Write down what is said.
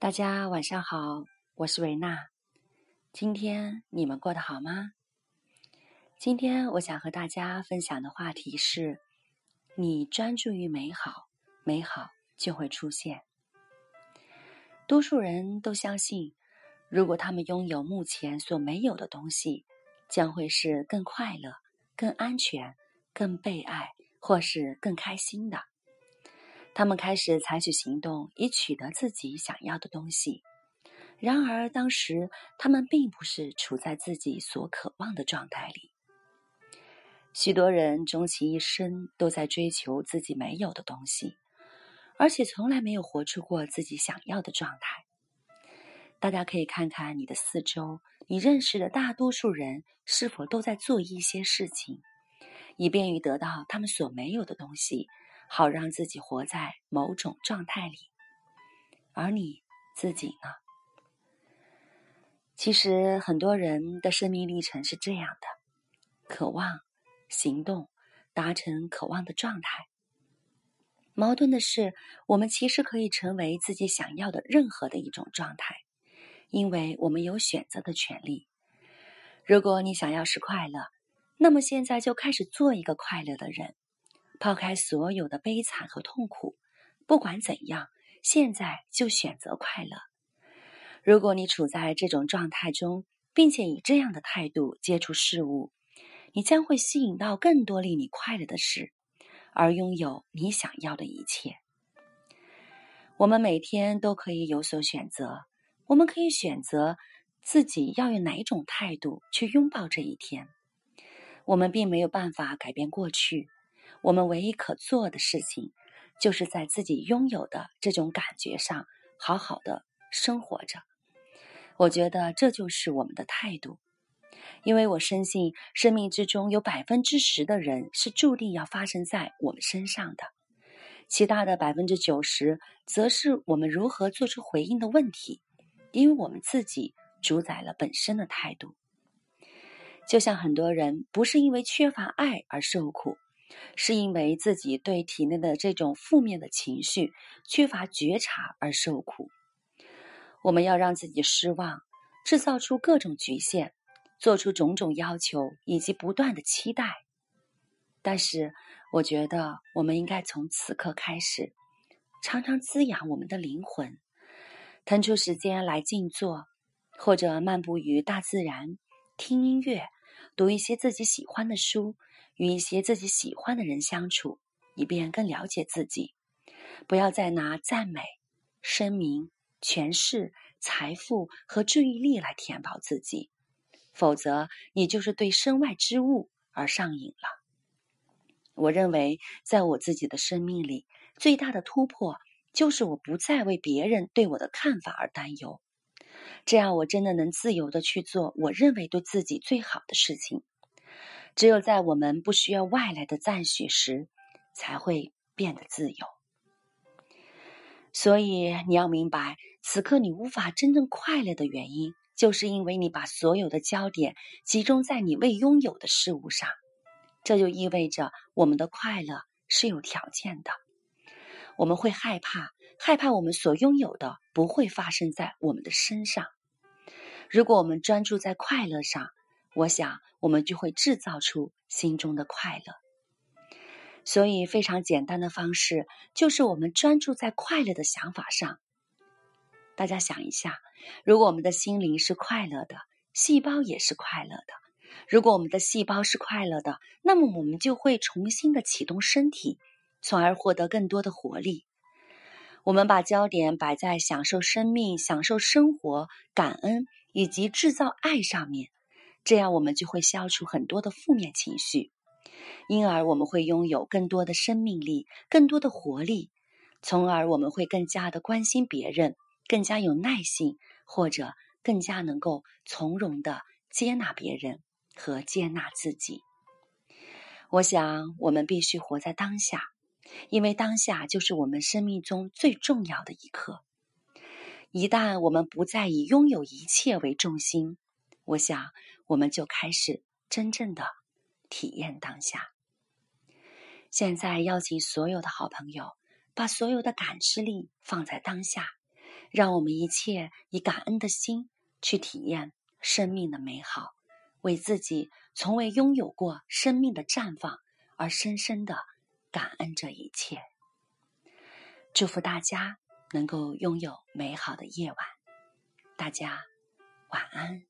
大家晚上好，我是维娜。今天你们过得好吗？今天我想和大家分享的话题是：你专注于美好，美好就会出现。多数人都相信，如果他们拥有目前所没有的东西，将会是更快乐、更安全、更被爱，或是更开心的。他们开始采取行动，以取得自己想要的东西。然而，当时他们并不是处在自己所渴望的状态里。许多人终其一生都在追求自己没有的东西，而且从来没有活出过自己想要的状态。大家可以看看你的四周，你认识的大多数人是否都在做一些事情，以便于得到他们所没有的东西。好让自己活在某种状态里，而你自己呢？其实很多人的生命历程是这样的：渴望、行动、达成渴望的状态。矛盾的是，我们其实可以成为自己想要的任何的一种状态，因为我们有选择的权利。如果你想要是快乐，那么现在就开始做一个快乐的人。抛开所有的悲惨和痛苦，不管怎样，现在就选择快乐。如果你处在这种状态中，并且以这样的态度接触事物，你将会吸引到更多令你快乐的事，而拥有你想要的一切。我们每天都可以有所选择，我们可以选择自己要用哪一种态度去拥抱这一天。我们并没有办法改变过去。我们唯一可做的事情，就是在自己拥有的这种感觉上好好的生活着。我觉得这就是我们的态度，因为我深信生命之中有百分之十的人是注定要发生在我们身上的，其他的百分之九十，则是我们如何做出回应的问题，因为我们自己主宰了本身的态度。就像很多人不是因为缺乏爱而受苦。是因为自己对体内的这种负面的情绪缺乏觉察而受苦。我们要让自己失望，制造出各种局限，做出种种要求以及不断的期待。但是，我觉得我们应该从此刻开始，常常滋养我们的灵魂，腾出时间来静坐，或者漫步于大自然，听音乐，读一些自己喜欢的书。与一些自己喜欢的人相处，以便更了解自己。不要再拿赞美、声名、权势、财富和注意力来填饱自己，否则你就是对身外之物而上瘾了。我认为，在我自己的生命里，最大的突破就是我不再为别人对我的看法而担忧，这样我真的能自由的去做我认为对自己最好的事情。只有在我们不需要外来的赞许时，才会变得自由。所以你要明白，此刻你无法真正快乐的原因，就是因为你把所有的焦点集中在你未拥有的事物上。这就意味着我们的快乐是有条件的。我们会害怕，害怕我们所拥有的不会发生在我们的身上。如果我们专注在快乐上，我想，我们就会制造出心中的快乐。所以，非常简单的方式就是我们专注在快乐的想法上。大家想一下，如果我们的心灵是快乐的，细胞也是快乐的。如果我们的细胞是快乐的，那么我们就会重新的启动身体，从而获得更多的活力。我们把焦点摆在享受生命、享受生活、感恩以及制造爱上面。这样，我们就会消除很多的负面情绪，因而我们会拥有更多的生命力、更多的活力，从而我们会更加的关心别人，更加有耐心，或者更加能够从容的接纳别人和接纳自己。我想，我们必须活在当下，因为当下就是我们生命中最重要的一刻。一旦我们不再以拥有一切为重心，我想，我们就开始真正的体验当下。现在邀请所有的好朋友，把所有的感知力放在当下，让我们一切以感恩的心去体验生命的美好，为自己从未拥有过生命的绽放而深深的感恩这一切。祝福大家能够拥有美好的夜晚，大家晚安。